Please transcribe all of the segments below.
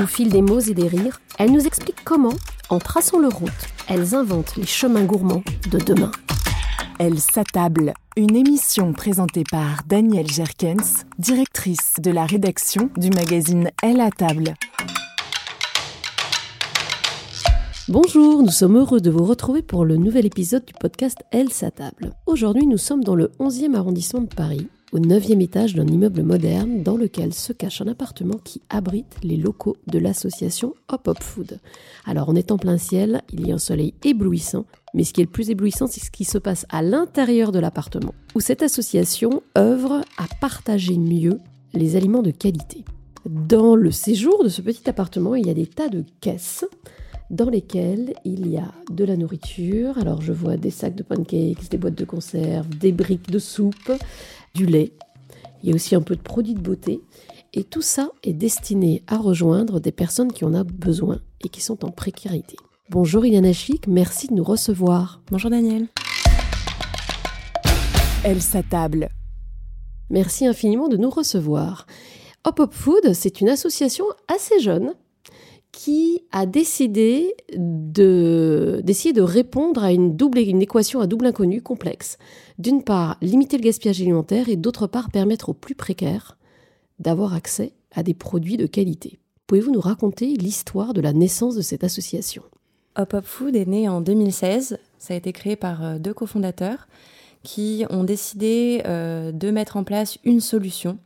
Au fil des mots et des rires, elles nous expliquent comment, en traçant leur route, elles inventent les chemins gourmands de demain. Elle s'attable. Une émission présentée par Danielle Jerkens, directrice de la rédaction du magazine Elle à table. Bonjour, nous sommes heureux de vous retrouver pour le nouvel épisode du podcast Elle s'attable. Aujourd'hui, nous sommes dans le 11e arrondissement de Paris, au 9e étage d'un immeuble moderne dans lequel se cache un appartement qui abrite les locaux de l'association Hop Hop Food. Alors on est en plein ciel, il y a un soleil éblouissant, mais ce qui est le plus éblouissant, c'est ce qui se passe à l'intérieur de l'appartement, où cette association œuvre à partager mieux les aliments de qualité. Dans le séjour de ce petit appartement, il y a des tas de caisses dans lesquelles il y a de la nourriture. Alors je vois des sacs de pancakes, des boîtes de conserve, des briques de soupe, du lait. Il y a aussi un peu de produits de beauté. Et tout ça est destiné à rejoindre des personnes qui en ont besoin et qui sont en précarité. Bonjour Iliana Chic, merci de nous recevoir. Bonjour Daniel. Elle s'attable. Merci infiniment de nous recevoir. Hop Hop Food, c'est une association assez jeune qui a décidé de d'essayer de répondre à une double équation à double inconnu complexe. D'une part, limiter le gaspillage alimentaire et d'autre part permettre aux plus précaires d'avoir accès à des produits de qualité. Pouvez-vous nous raconter l'histoire de la naissance de cette association? Hop Hop Food est né en 2016. Ça a été créé par euh, deux cofondateurs qui ont décidé euh, de mettre en place une solution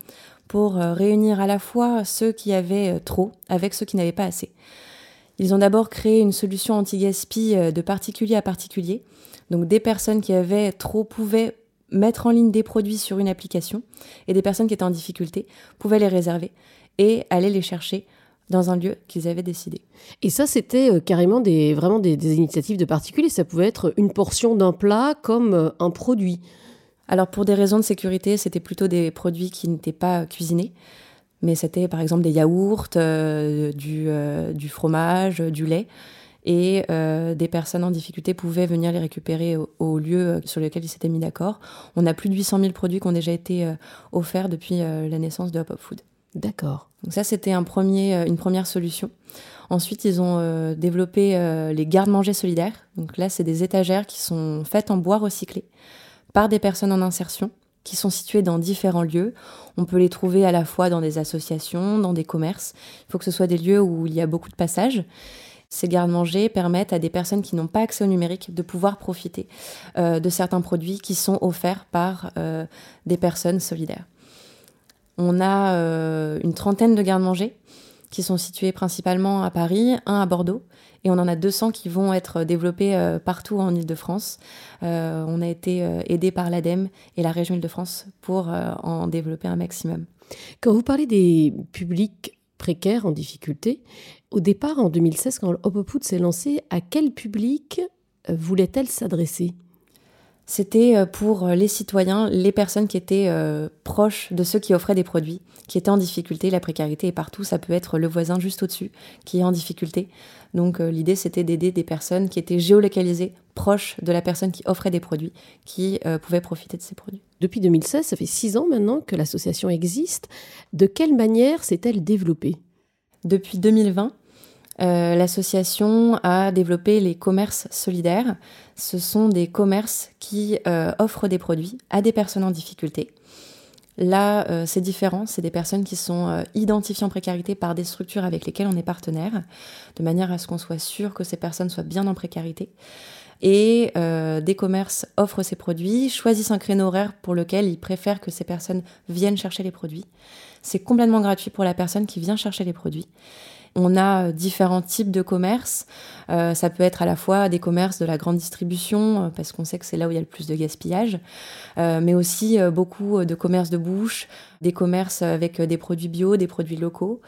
pour euh, réunir à la fois ceux qui avaient trop avec ceux qui n'avaient pas assez. Ils ont d'abord créé une solution anti-gaspi de particulier à particulier. Donc des personnes qui avaient trop pouvaient mettre en ligne des produits sur une application et des personnes qui étaient en difficulté pouvaient les réserver et aller les chercher dans un lieu qu'ils avaient décidé. Et ça, c'était euh, carrément des, vraiment des, des initiatives de particuliers. Ça pouvait être une portion d'un plat comme euh, un produit. Alors pour des raisons de sécurité, c'était plutôt des produits qui n'étaient pas cuisinés, mais c'était par exemple des yaourts, euh, du, euh, du, fromage, du lait, et euh, des personnes en difficulté pouvaient venir les récupérer au, au lieu sur lequel ils s'étaient mis d'accord. On a plus de 800 000 produits qui ont déjà été offerts depuis la naissance de Hop Hop Food. D'accord. Donc ça, c'était un premier, une première solution. Ensuite, ils ont développé les gardes-manger solidaires. Donc là, c'est des étagères qui sont faites en bois recyclé par des personnes en insertion qui sont situées dans différents lieux. On peut les trouver à la fois dans des associations, dans des commerces. Il faut que ce soit des lieux où il y a beaucoup de passages. Ces gardes-manger permettent à des personnes qui n'ont pas accès au numérique de pouvoir profiter euh, de certains produits qui sont offerts par euh, des personnes solidaires. On a euh, une trentaine de gardes-manger qui sont situés principalement à Paris, un à Bordeaux, et on en a 200 qui vont être développés partout en Ile-de-France. on a été aidé par l'ADEME et la région Ile-de-France pour en développer un maximum. Quand vous parlez des publics précaires en difficulté, au départ, en 2016, quand Food s'est lancé, à quel public euh, voulait-elle s'adresser? C'était euh, pour les citoyens, les personnes qui étaient euh, proches de ceux qui offraient des produits, qui étaient en difficulté. La précarité est partout, ça peut être le voisin juste au-dessus qui est en difficulté. Donc l'idée, c'était d'aider des personnes qui étaient géolocalisées, proches de la personne qui offrait des produits, qui pouvaient profiter de ces produits. Depuis 2016, ça fait six ans maintenant que l'association existe. De quelle manière s'est-elle développée? Depuis 2020, euh, l'association a développé les commerces solidaires. Ce sont des commerces qui euh, offrent des produits à des personnes en difficulté. Là, euh, c'est différent. C'est des personnes qui sont identifiées en précarité par des structures avec lesquelles on est partenaire, de manière à ce qu'on soit sûr que ces personnes soient bien en précarité. Et des commerces offrent ces produits, choisissent un créneau horaire pour lequel ils préfèrent que ces personnes viennent chercher les produits. C'est complètement gratuit pour la personne qui vient chercher les produits. On a euh, différents types de commerces. Euh, ça peut être à la fois des commerces de la grande distribution, euh, parce qu'on sait que c'est là où il y a le plus de gaspillage, mais aussi beaucoup de commerces de bouche, des commerces avec des produits bio, des produits locaux.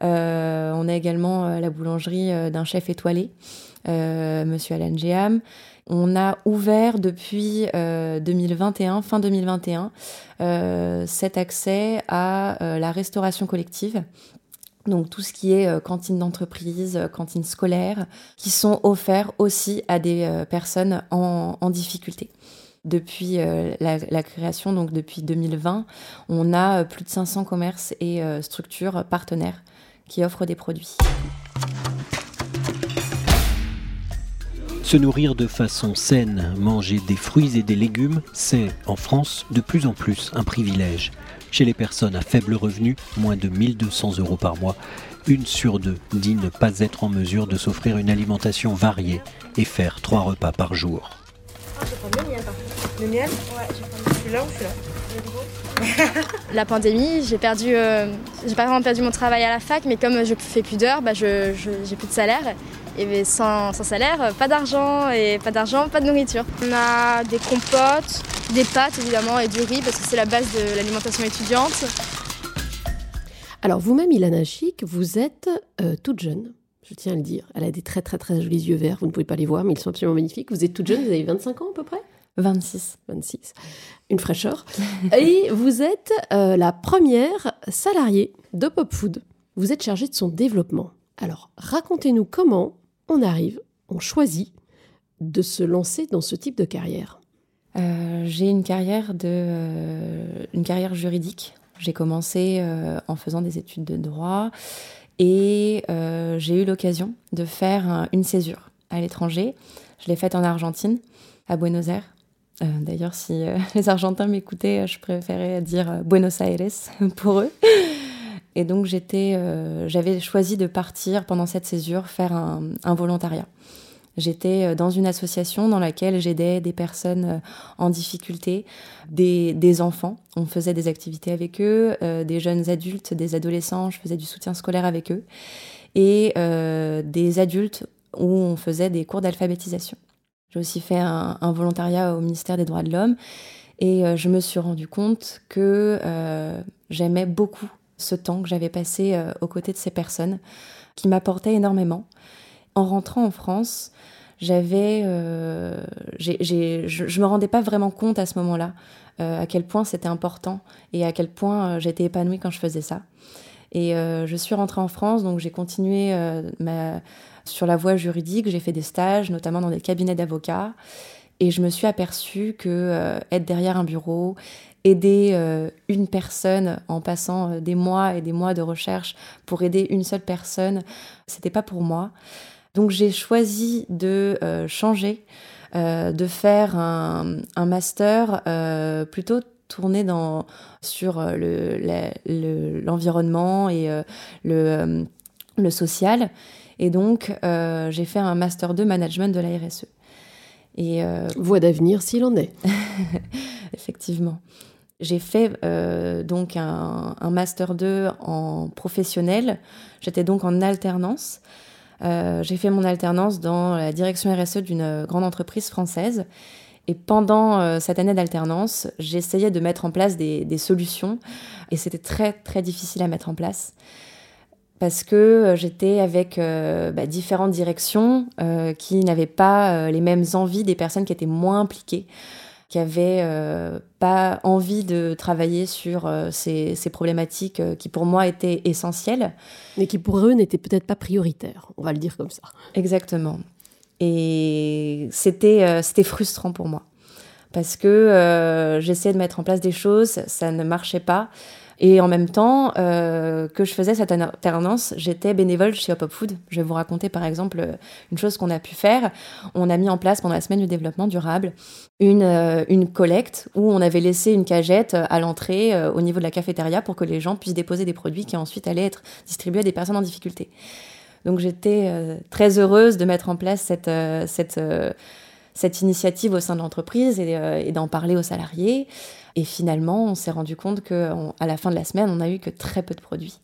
on a également la boulangerie d'un chef étoilé, Monsieur Alan Géam. On a ouvert depuis 2021, fin 2021, cet accès à la restauration collective donc tout ce qui est euh, cantine d'entreprise, euh, cantine scolaire, qui sont offerts aussi à des euh, personnes en, difficulté. Depuis la, création, donc depuis 2020, on a plus de 500 commerces et structures partenaires qui offrent des produits. Se nourrir de façon saine, manger des fruits et des légumes, c'est, en France, de plus en plus un privilège. Chez les personnes à faible revenu, moins de 1200 euros par mois, une sur deux dit ne pas être en mesure de s'offrir une alimentation variée et faire trois repas par jour. le miel Le là La pandémie, j'ai perdu, euh, j'ai pas vraiment perdu mon travail à la fac, mais comme je fais plus d'heures, bah je, j'ai plus de salaire. Et sans, sans salaire, pas d'argent, et pas d'argent, pas de nourriture. On a des compotes, des pâtes évidemment et du riz parce que c'est la base de l'alimentation étudiante. Alors vous-même, Ilana Chic, vous êtes euh, toute jeune, je tiens à le dire. Elle a des très très très jolis yeux verts, vous ne pouvez pas les voir, mais ils sont absolument magnifiques. Vous êtes toute jeune, vous avez 25 ans à peu près? 26. 26. Une fraîcheur. Et vous êtes euh, la première salariée de Pop Food. Vous êtes chargée de son développement. Alors, racontez-nous comment on arrive, on choisit de se lancer dans ce type de carrière. Euh, j'ai une carrière de euh, une carrière juridique. J'ai commencé euh, en faisant des études de droit et j'ai eu l'occasion de faire une césure à l'étranger. Je l'ai faite en Argentine, à Buenos Aires. D'ailleurs, si les Argentins m'écoutaient, je préférais dire Buenos Aires pour eux. Et donc j'étais, j'avais choisi de partir pendant cette césure faire un, volontariat. J'étais euh, dans une association dans laquelle j'aidais des personnes euh, en difficulté, des, enfants. On faisait des activités avec eux, euh, des jeunes adultes, des adolescents. Je faisais du soutien scolaire avec eux. Et des adultes où on faisait des cours d'alphabétisation. J'ai aussi fait un, volontariat au ministère des Droits de l'Homme. Et je me suis rendu compte que j'aimais beaucoup ce temps que j'avais passé aux côtés de ces personnes, qui m'apportaient énormément. En rentrant en France, j'avais, euh, je, me rendais pas vraiment compte à ce moment-là euh, à quel point c'était important et à quel point euh, j'étais épanouie quand je faisais ça. Et je suis rentrée en France, donc j'ai continué ma, sur la voie juridique. J'ai fait des stages, notamment dans des cabinets d'avocats, et je me suis aperçue que être derrière un bureau aider une personne en passant des mois et des mois de recherche pour aider une seule personne, c'était pas pour moi. Donc j'ai choisi de changer, de faire un, un master plutôt tourné dans, sur l'environnement le, et le, le social. Et donc, euh, j'ai fait un Master 2 Management de la RSE. Et, euh, Voie d'avenir s'il en est. Effectivement. J'ai fait euh, donc un, Master 2 en professionnel. J'étais donc en alternance. j'ai fait mon alternance dans la direction RSE d'une grande entreprise française. Et pendant cette année d'alternance, j'essayais de mettre en place des, solutions. Et c'était très, très difficile à mettre en place parce que euh, j'étais avec euh, bah, différentes directions euh, qui n'avaient pas les mêmes envies des personnes qui étaient moins impliquées, qui n'avaient pas envie de travailler sur ces, ces, problématiques qui pour moi étaient essentielles. Mais qui pour eux n'étaient peut-être pas prioritaires, on va le dire comme ça. Exactement. Et c'était c'était frustrant pour moi. Parce que j'essayais de mettre en place des choses, ça ne marchait pas. Et en même temps euh, que je faisais cette alternance, j'étais bénévole chez Hop Hop Food. Je vais vous raconter par exemple une chose qu'on a pu faire. On a mis en place pendant la semaine du développement durable une, euh, une collecte où on avait laissé une cagette à l'entrée euh, au niveau de la cafétéria pour que les gens puissent déposer des produits qui ensuite allaient être distribués à des personnes en difficulté. Donc j'étais très heureuse de mettre en place cette, cette, cette initiative au sein de l'entreprise et, et d'en parler aux salariés. Et finalement, on s'est rendu compte qu'à la fin de la semaine, on n'a eu que très peu de produits.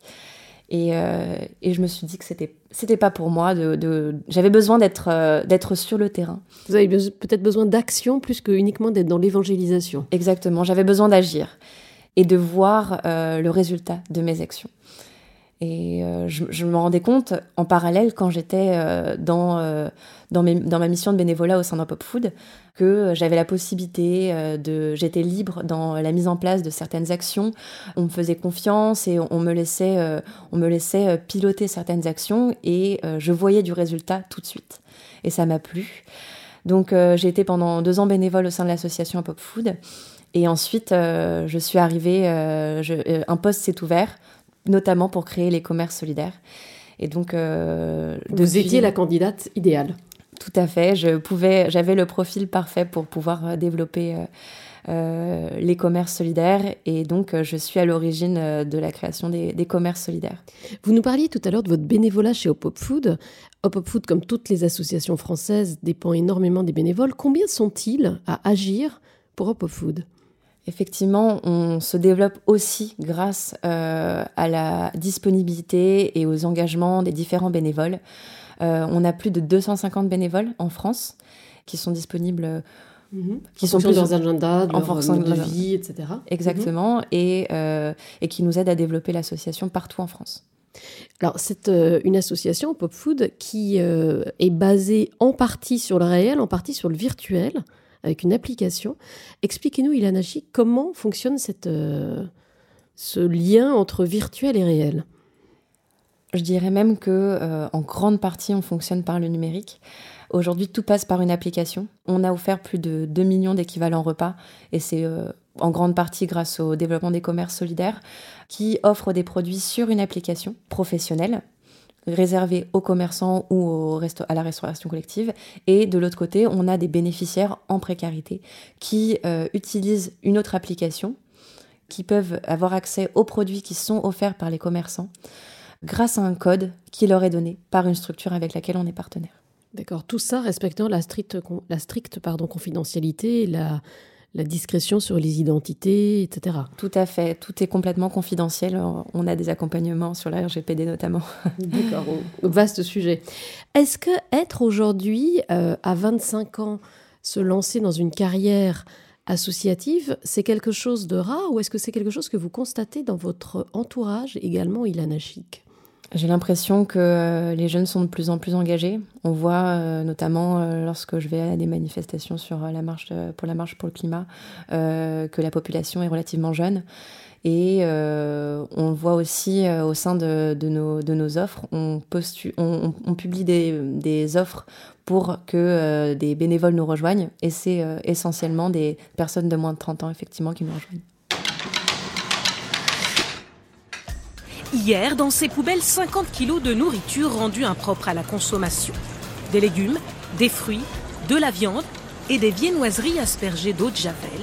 Et, euh, et, je me suis dit que c'était c'était pas pour moi de, de... j'avais besoin d'être euh, d'être sur le terrain vous avez peut-être besoin d'action plus que uniquement d'être dans l'évangélisation exactement j'avais besoin d'agir et de voir euh, le résultat de mes actions et euh, je, me rendais compte en parallèle quand j'étais euh, dans, euh, dans, ma mission de bénévolat au sein d'un Pop Food que j'avais la possibilité de. J'étais libre dans la mise en place de certaines actions. On me faisait confiance et on, me, laissait, on me laissait piloter certaines actions et je voyais du résultat tout de suite. Et ça m'a plu. Donc j'ai été pendant deux ans bénévole au sein de l'association Pop Food. Et ensuite, je suis arrivée, un poste s'est ouvert notamment pour créer les commerces solidaires. Et donc, euh, vous étiez la candidate idéale. Tout à fait. Je pouvais, j'avais le profil parfait pour pouvoir euh, développer euh, les commerces solidaires et donc je suis à l'origine de la création des, commerces solidaires. Vous nous parliez tout à l'heure de votre bénévolat chez Hop Hop Food. Hop Hop Food, comme toutes les associations françaises, dépend énormément des bénévoles. Combien sont-ils à agir pour Hop Hop Food? Effectivement, on se développe aussi grâce euh, à la disponibilité et aux engagements des différents bénévoles. Euh, on a plus de 250 bénévoles en France qui sont disponibles. Mhm. Qui en sont plus de leurs agendas, de en fonction de leur vie, etc. Exactement, et, euh, et qui nous aident à développer l'association partout en France. Alors, c'est une association, Pop Food, qui est basée en partie sur le réel, en partie sur le virtuel avec une application. Expliquez-nous, Ilana comment fonctionne cette, euh, ce lien entre virtuel et réel? Je dirais même que euh, en grande partie, on fonctionne par le numérique. Aujourd'hui, tout passe par une application. On a offert plus de 2 millions d'équivalents repas et c'est euh, en grande partie grâce au développement des commerces solidaires qui offrent des produits sur une application professionnelle réservé aux commerçants ou au à la restauration collective. Et de l'autre côté, on a des bénéficiaires en précarité qui euh, utilisent une autre application, qui peuvent avoir accès aux produits qui sont offerts par les commerçants grâce à un code qui leur est donné par une structure avec laquelle on est partenaire. D'accord, tout ça respectant la stricte, la stricte pardon, confidentialité la, la discrétion sur les identités, etc. Tout à fait, tout est complètement confidentiel. On a des accompagnements sur la RGPD notamment. D'accord, vaste sujet. Est-ce que être aujourd'hui, euh, à 25 ans, se lancer dans une carrière associative, c'est quelque chose de rare ou est-ce que c'est quelque chose que vous constatez dans votre entourage également, Ilana Chic j'ai l'impression que euh, les jeunes sont de plus en plus engagés. On voit euh, notamment euh, lorsque je vais à des manifestations sur la marche pour la marche pour le climat que la population est relativement jeune. Et on voit aussi au sein de, nos, offres, on, on, publie des, des, offres pour que des bénévoles nous rejoignent. Et c'est essentiellement des personnes de moins de 30 ans, effectivement, qui nous rejoignent. Hier, dans ces poubelles, 50 kilos de nourriture rendue impropre à la consommation. Des légumes, des fruits, de la viande et des viennoiseries aspergées d'eau de javel.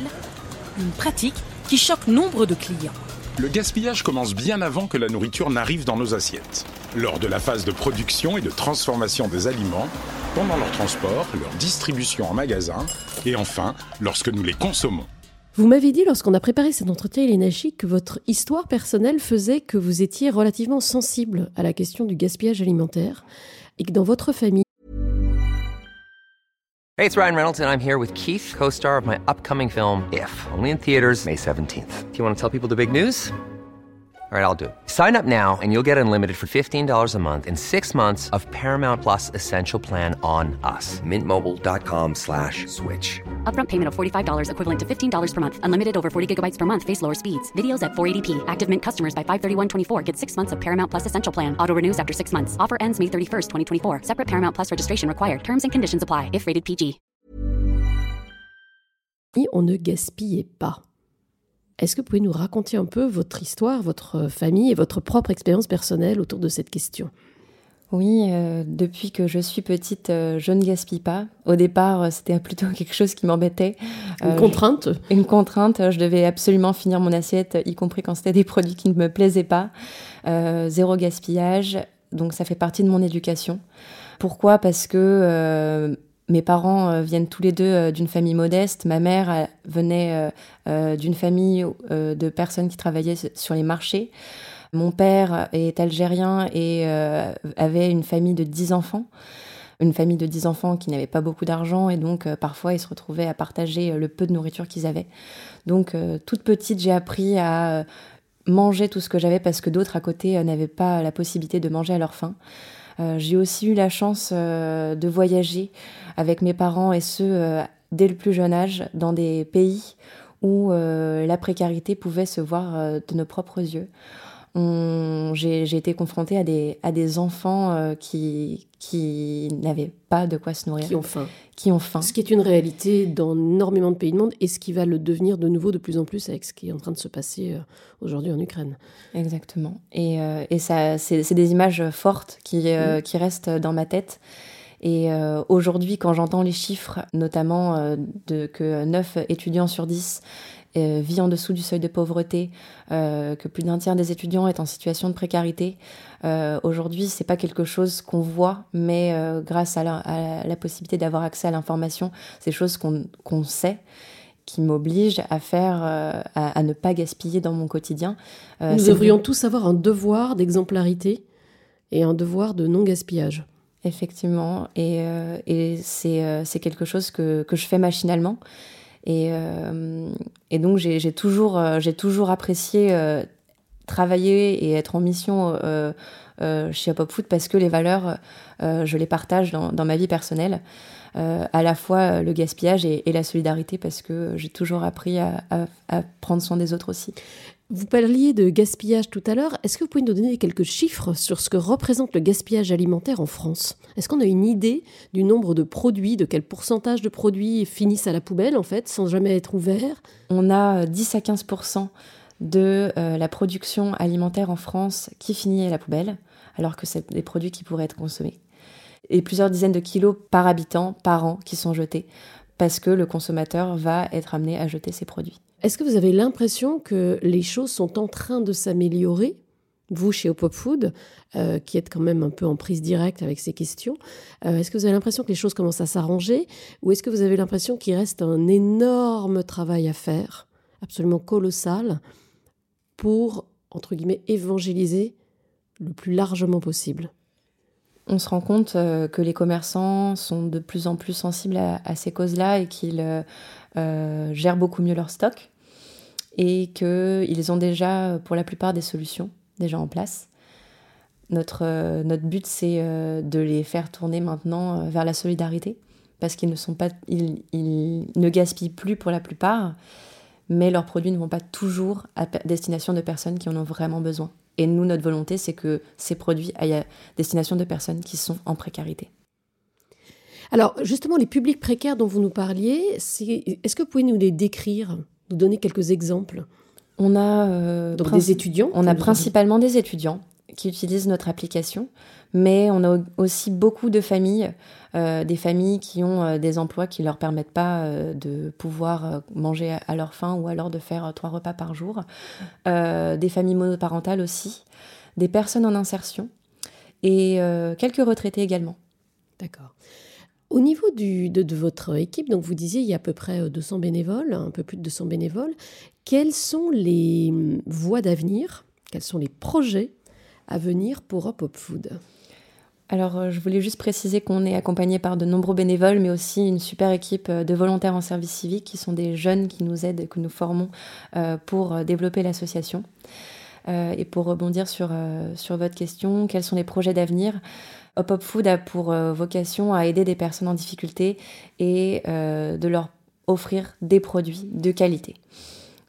Une pratique qui choque nombre de clients. Le gaspillage commence bien avant que la nourriture n'arrive dans nos assiettes. Lors de la phase de production et de transformation des aliments, pendant leur transport, leur distribution en magasin et enfin lorsque nous les consommons. Vous m'avez dit lorsqu'on a préparé cet entretien, Chic, que votre histoire personnelle faisait que vous étiez relativement sensible à la question du gaspillage alimentaire et que dans votre famille. Hey, it's Ryan Reynolds and I'm here with Keith, co-star of my upcoming film If, only in theaters May 17th. Do you want to tell people the big news? All right, I'll do it. Sign up now and you'll get unlimited for $15 a month in six months of Paramount Plus Essential Plan on us. Mintmobile.com slash switch. Upfront payment of $45 equivalent to $15 per month. Unlimited over 40 gigabytes per month. Face lower speeds. Videos at 480p. Active Mint customers by 531.24 get six months of Paramount Plus Essential Plan. Auto renews after six months. Offer ends May 31st, 2024. Separate Paramount Plus registration required. Terms and conditions apply if rated PG. On ne gaspillait pas. Est-ce que vous pouvez nous raconter un peu votre histoire, votre famille et votre propre expérience personnelle autour de cette question? Oui, euh, depuis que je suis petite, euh, je ne gaspille pas. Au départ, euh, c'était plutôt quelque chose qui m'embêtait. Une contrainte je, Une contrainte. Je devais absolument finir mon assiette, y compris quand c'était des produits qui ne me plaisaient pas. zéro gaspillage. Donc ça fait partie de mon éducation. Pourquoi? Parce que mes parents viennent tous les deux d'une famille modeste. Ma mère venait d'une famille de personnes qui travaillaient sur les marchés. Mon père est algérien et avait une famille de 10 enfants. Une famille de 10 enfants qui n'avait pas beaucoup d'argent et donc parfois ils se retrouvaient à partager le peu de nourriture qu'ils avaient. Donc toute petite, j'ai appris à manger tout ce que j'avais parce que d'autres à côté n'avaient pas la possibilité de manger à leur faim. Euh, j'ai aussi eu la chance euh, de voyager avec mes parents et ce, euh, dès le plus jeune âge, dans des pays où la précarité pouvait se voir de nos propres yeux. J'ai été confrontée à des, à des enfants qui, qui n'avaient pas de quoi se nourrir. Qui ont faim. Qui ont faim. Ce qui est une réalité dans énormément de pays du monde et ce qui va le devenir de nouveau de plus en plus avec ce qui est en train de se passer euh, aujourd'hui en Ukraine. Exactement. Et, euh, et ça, c'est des images fortes qui, euh, qui restent dans ma tête. Et aujourd'hui, quand j'entends les chiffres, notamment de que 9 étudiants sur 10 euh, vit en dessous du seuil de pauvreté, euh, que plus d'un tiers des étudiants est en situation de précarité. Euh, Aujourd'hui, c'est pas quelque chose qu'on voit, mais euh, grâce à la, à la possibilité d'avoir accès à l'information, c'est des choses qu'on sait qui m'obligent à faire, à, à, ne pas gaspiller dans mon quotidien. Nous devrions tous avoir un devoir d'exemplarité et un devoir de non-gaspillage. Effectivement, et, et c'est quelque chose que, que je fais machinalement. Et, euh, et donc j'ai toujours, euh, toujours apprécié euh, travailler et être en mission chez Hop Food parce que les valeurs, je les partage dans, ma vie personnelle. à la fois le gaspillage et, la solidarité parce que j'ai toujours appris à, prendre soin des autres aussi. Vous parliez de gaspillage tout à l'heure. Est-ce que vous pouvez nous donner quelques chiffres sur ce que représente le gaspillage alimentaire en France? Est-ce qu'on a une idée du nombre de produits, de quel pourcentage de produits finissent à la poubelle en fait, sans jamais être ouverts? On a 10 à 15% de euh, la production alimentaire en France qui finit à la poubelle, alors que c'est des produits qui pourraient être consommés. Et plusieurs dizaines de kilos par habitant par an qui sont jetés, parce que le consommateur va être amené à jeter ses produits. Est-ce que vous avez l'impression que les choses sont en train de s'améliorer vous, chez Pop Food, euh, qui êtes quand même un peu en prise directe avec ces questions, euh, est-ce que vous avez l'impression que les choses commencent à s'arranger ou est-ce que vous avez l'impression qu'il reste un énorme travail à faire, absolument colossal, pour, entre guillemets, évangéliser le plus largement possible? On se rend compte euh, que les commerçants sont de plus en plus sensibles à, ces causes-là et qu'ils gèrent beaucoup mieux leur stock et qu'ils ont déjà, pour la plupart, des solutions déjà en place. Notre, euh, notre but, c'est euh, de les faire tourner maintenant euh, vers la solidarité, parce qu'ils ne sont pas, ils, ils, ne gaspillent plus pour la plupart, mais leurs produits ne vont pas toujours à destination de personnes qui en ont vraiment besoin. Et nous, notre volonté, c'est que ces produits aillent à destination de personnes qui sont en précarité. Alors, justement, les publics précaires dont vous nous parliez, est-ce que vous pouvez nous les décrire? Nous donner quelques exemples On a Donc des étudiants On a principalement des étudiants qui utilisent notre application, mais on a aussi beaucoup de familles, des familles qui ont des emplois qui leur permettent pas de pouvoir manger à leur faim ou alors de faire trois repas par jour, des familles monoparentales aussi, des personnes en insertion et quelques retraités également. D'accord. Au niveau de, votre équipe, donc vous disiez il y a à peu près 200 bénévoles, un peu plus de 200 bénévoles. Quelles sont les hum, voies d'avenir? Quels sont les projets à venir pour Hop Hop Food? Alors, euh, je voulais juste préciser qu'on est accompagné par de nombreux bénévoles, mais aussi une super équipe euh, de volontaires en service civique qui sont des jeunes qui nous aident, que nous formons euh, pour développer l'association. Et pour rebondir sur votre question, quels sont les projets d'avenir? Hop Hop Food a pour vocation à aider des personnes en difficulté et de leur offrir des produits de qualité.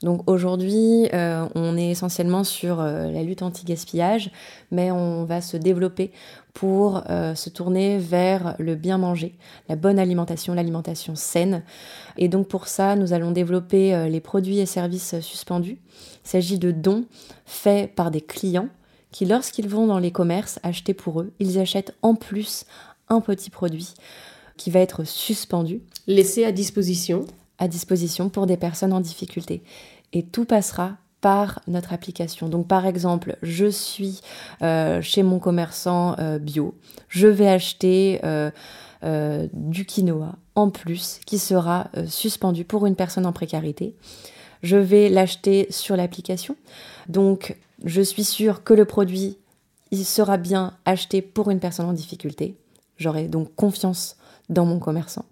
Donc aujourd'hui, euh, on est essentiellement sur euh, la lutte anti-gaspillage, mais on va se développer pour euh, se tourner vers le bien manger, la bonne alimentation, l'alimentation saine. Et donc pour ça, nous allons développer les produits et services suspendus. Il s'agit de dons faits par des clients qui, lorsqu'ils vont dans les commerces acheter pour eux, ils achètent en plus un petit produit qui va être suspendu. Laissé à disposition à disposition pour des personnes en difficulté. Et tout passera par notre application. Donc par exemple, je suis euh, chez mon commerçant euh, bio, je vais acheter euh, du quinoa en plus qui sera suspendu pour une personne en précarité. Je vais l'acheter sur l'application. Donc je suis sûre que le produit il sera bien acheté pour une personne en difficulté. J'aurai donc confiance dans mon commerçant.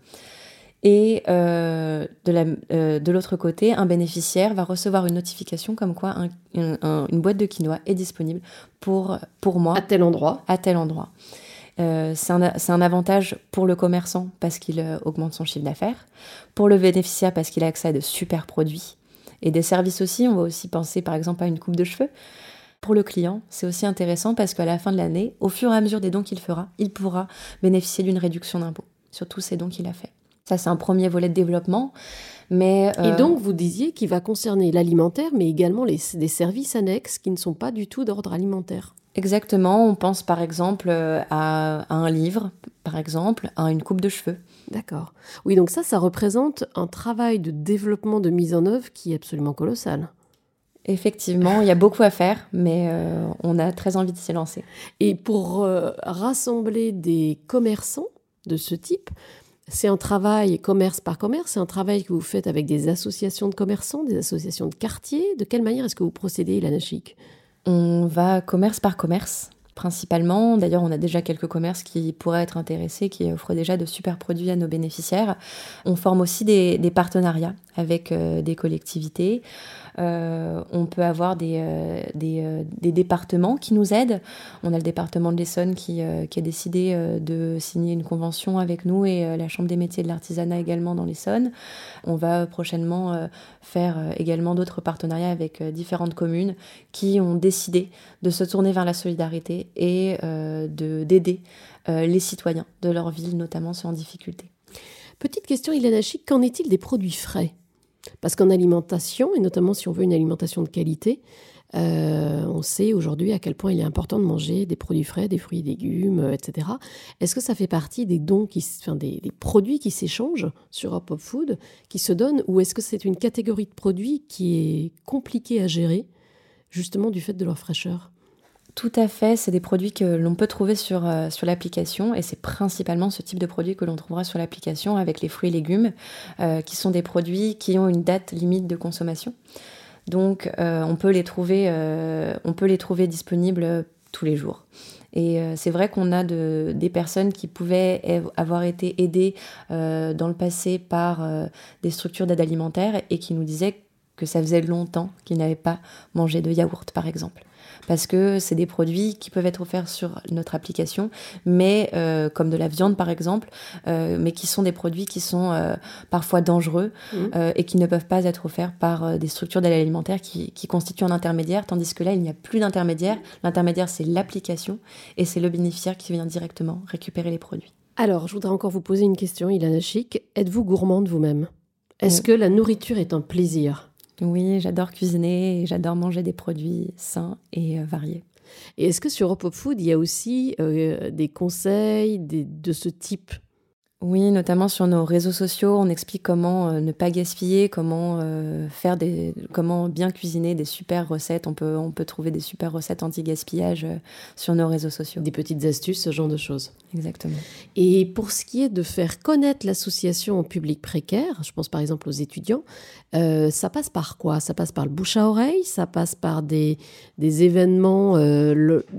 Et euh, euh, de l'autre côté, un bénéficiaire va recevoir une notification comme quoi une boîte de quinoa est disponible pour, pour moi. À tel endroit. À tel endroit. Euh, c'est un, un, avantage pour le commerçant parce qu'il augmente son chiffre d'affaires, pour le bénéficiaire parce qu'il a accès à de super produits et des services aussi. On va aussi penser par exemple à une coupe de cheveux. Pour le client, c'est aussi intéressant parce qu'à la fin de l'année, au fur et à mesure des dons qu'il fera, il pourra bénéficier d'une réduction d'impôt sur tous ces dons qu'il a faits. Ça, c'est un premier volet de développement. Mais, Et euh, donc, vous disiez qu'il va concerner l'alimentaire, mais également les, des services annexes qui ne sont pas du tout d'ordre alimentaire. Exactement. On pense par exemple euh, à, un livre, par exemple, à une coupe de cheveux. D'accord. Oui, donc ça, ça représente un travail de développement, de mise en œuvre qui est absolument colossal. Effectivement, il y a beaucoup à faire, mais euh, on a très envie de s'y lancer. Et pour rassembler des commerçants de ce type, c'est un travail commerce par commerce, c'est un travail que vous faites avec des associations de commerçants, des associations de quartier. De quelle manière est-ce que vous procédez, Ilana Chic? On va commerce par commerce, principalement. D'ailleurs, on a déjà quelques commerces qui pourraient être intéressés, qui offrent déjà de super produits à nos bénéficiaires. On forme aussi des, partenariats avec euh, des collectivités. Euh, on peut avoir des, euh, des, départements qui nous aident. On a le département de l'Essonne qui, a décidé de signer une convention avec nous et la Chambre des métiers de l'artisanat également dans l'Essonne. On va prochainement faire également d'autres partenariats avec différentes communes qui ont décidé de se tourner vers la solidarité et d'aider les citoyens de leur ville, notamment ceux en difficulté. Petite question, Ilana Chic, qu'en est-il des produits frais? Parce qu'en alimentation, et notamment si on veut une alimentation de qualité, euh, on sait aujourd'hui à quel point il est important de manger des produits frais, des fruits et légumes, euh, etc. Est-ce que ça fait partie des dons, enfin des, produits qui s'échangent sur Hop Hop Food, qui se donnent, ou est-ce que c'est une catégorie de produits qui est compliquée à gérer, justement du fait de leur fraîcheur? Tout à fait, c'est des produits que l'on peut trouver sur, euh, sur l'application et c'est principalement ce type de produits que l'on trouvera sur l'application avec les fruits et légumes euh, qui sont des produits qui ont une date limite de consommation. Donc euh, on, peut les trouver, on peut les trouver disponibles tous les jours. Et c'est vrai qu'on a de, des personnes qui pouvaient avoir été aidées dans le passé par des structures d'aide alimentaire et qui nous disaient que ça faisait longtemps qu'ils n'avaient pas mangé de yaourt, par exemple parce que c'est des produits qui peuvent être offerts sur notre application, mais euh, comme de la viande par exemple, euh, mais qui sont des produits qui sont euh, parfois dangereux mmh. et qui ne peuvent pas être offerts par des structures d'aide alimentaire qui, qui, constituent un intermédiaire, tandis que là il n'y a plus d'intermédiaire. L'intermédiaire c'est l'application et c'est le bénéficiaire qui vient directement récupérer les produits. Alors, je voudrais encore vous poser une question, Ilana Chic. Êtes-vous gourmande vous-même? Est-ce que la nourriture est un plaisir? Oui, j'adore cuisiner j'adore manger des produits sains et euh, variés. Et est-ce que sur Up Food, il y a aussi euh, des conseils de ce type oui, notamment sur nos réseaux sociaux, on explique comment euh, ne pas gaspiller, comment euh, faire des, comment bien cuisiner des super recettes. On peut, on peut trouver des super recettes anti-gaspillage euh, sur nos réseaux sociaux. Des petites astuces, ce genre de choses. Exactement. Et pour ce qui est de faire connaître l'association au public précaire, je pense par exemple aux étudiants, ça passe par quoi? Ça passe par le bouche à oreille, ça passe par des, des événements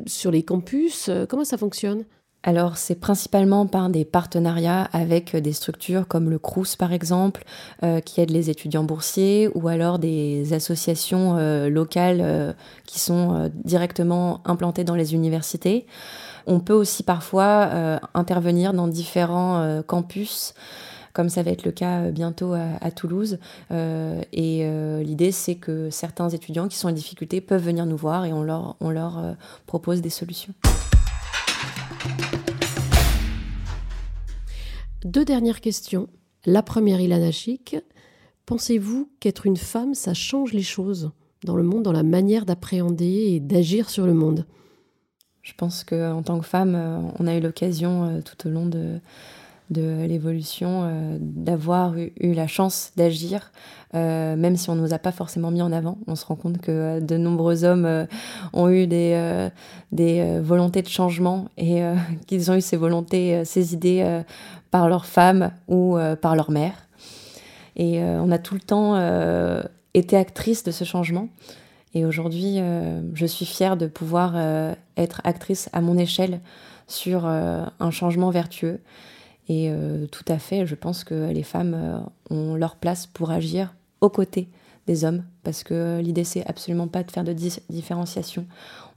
sur les campus? comment ça fonctionne? Alors c'est principalement par des partenariats avec euh, des structures comme le CRUS par exemple, euh, qui aident les étudiants boursiers, ou alors des associations euh, locales qui sont directement implantées dans les universités. On peut aussi parfois intervenir dans différents campus comme ça va être le cas bientôt à, Toulouse. et l'idée, c'est que certains étudiants qui sont en difficulté peuvent venir nous voir et on leur propose des solutions. Deux dernières questions. La première, Ilana Chic. Pensez-vous qu'être une femme, ça change les choses dans le monde, dans la manière d'appréhender et d'agir sur le monde? Je pense qu'en tant que femme, euh, on a eu l'occasion euh, tout au long de, l'évolution, euh, d'avoir eu, la chance d'agir, même si on ne nous a pas forcément mis en avant. On se rend compte que de nombreux hommes ont eu des, des volontés de changement et qu'ils ont eu ces volontés, ces idées par leur femme ou par leur mère. Et on a tout le temps été actrice de ce changement. Et aujourd'hui, je suis fière de pouvoir être actrice à mon échelle sur un changement vertueux. Et euh, tout à fait, je pense que les femmes euh, ont leur place pour agir aux côtés des hommes, parce que l'idée c'est absolument pas de faire de différenciation.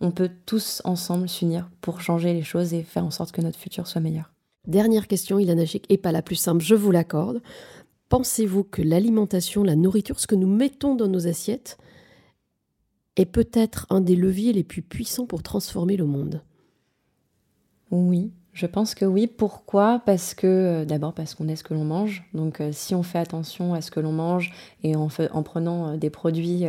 On peut tous ensemble s'unir pour changer les choses et faire en sorte que notre futur soit meilleur. Dernière question, Ilana Chic, et pas la plus simple, je vous l'accorde. Pensez-vous que l'alimentation, la nourriture, ce que nous mettons dans nos assiettes, est peut-être un des leviers les plus puissants pour transformer le monde? Oui, je pense que oui. Pourquoi? Parce que euh, d'abord parce qu'on est ce que l'on mange. Donc euh, si on fait attention à ce que l'on mange et en, en prenant euh, des produits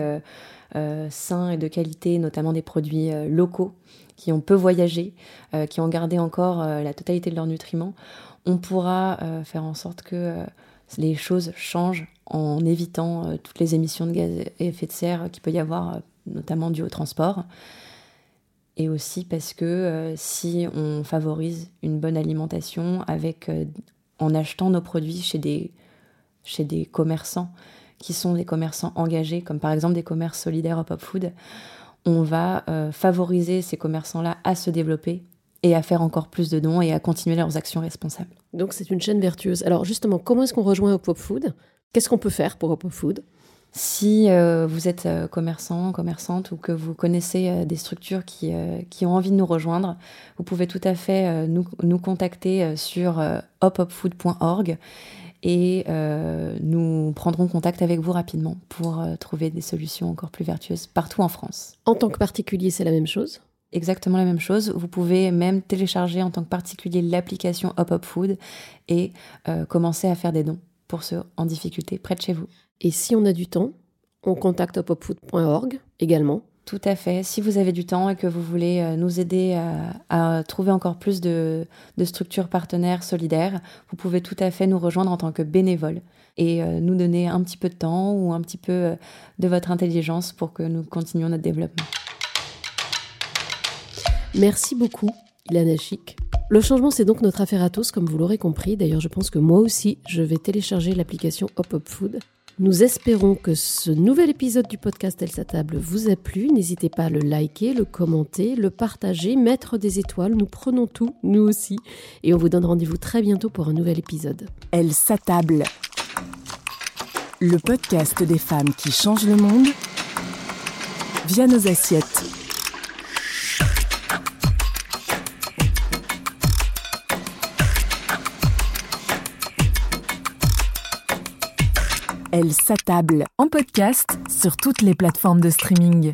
sains et de qualité, notamment des produits locaux qui ont peu voyagé, qui ont gardé encore la totalité de leurs nutriments, on pourra faire en sorte que les choses changent en évitant toutes les émissions de gaz à effet de serre qu'il peut y avoir, notamment dues au transport. Et aussi parce que euh, si on favorise une bonne alimentation euh, en achetant nos produits chez des, chez des commerçants qui sont des commerçants engagés, comme par exemple des commerces solidaires au Pop Food, on va euh, favoriser ces commerçants-là à se développer et à faire encore plus de dons et à continuer leurs actions responsables. Donc c'est une chaîne vertueuse. Alors justement, comment est-ce qu'on rejoint au Pop Food? Qu'est-ce qu'on peut faire pour au Pop Food? Si euh, vous êtes euh, commerçant, commerçante ou que vous connaissez euh, des structures qui, qui, ont envie de nous rejoindre, vous pouvez tout à fait nous, nous, contacter sur hopopfood.org et nous prendrons contact avec vous rapidement pour trouver des solutions encore plus vertueuses partout en France. En tant que particulier, c'est la même chose? Exactement la même chose. Vous pouvez même télécharger en tant que particulier l'application Hop Food et commencer à faire des dons pour ceux en difficulté près de chez vous. Et si on a du temps, on contacte hopopfood.org également. Tout à fait. Si vous avez du temps et que vous voulez euh, nous aider à, trouver encore plus de, structures partenaires solidaires, vous pouvez tout à fait nous rejoindre en tant que bénévole et euh, nous donner un petit peu de temps ou un petit peu euh, de votre intelligence pour que nous continuions notre développement. Merci beaucoup, Ilana Chic. Le changement, c'est donc notre affaire à tous, comme vous l'aurez compris. D'ailleurs, je pense que moi aussi, je vais télécharger l'application Hop Hop Food nous espérons que ce nouvel épisode du podcast Elle sa table vous a plu. N'hésitez pas à le liker, le commenter, le partager, mettre des étoiles. Nous prenons tout, nous aussi. Et on vous donne rendez-vous très bientôt pour un nouvel épisode. Elle s'attable. Le podcast des femmes qui changent le monde via nos assiettes. Elle s'attable en podcast sur toutes les plateformes de streaming.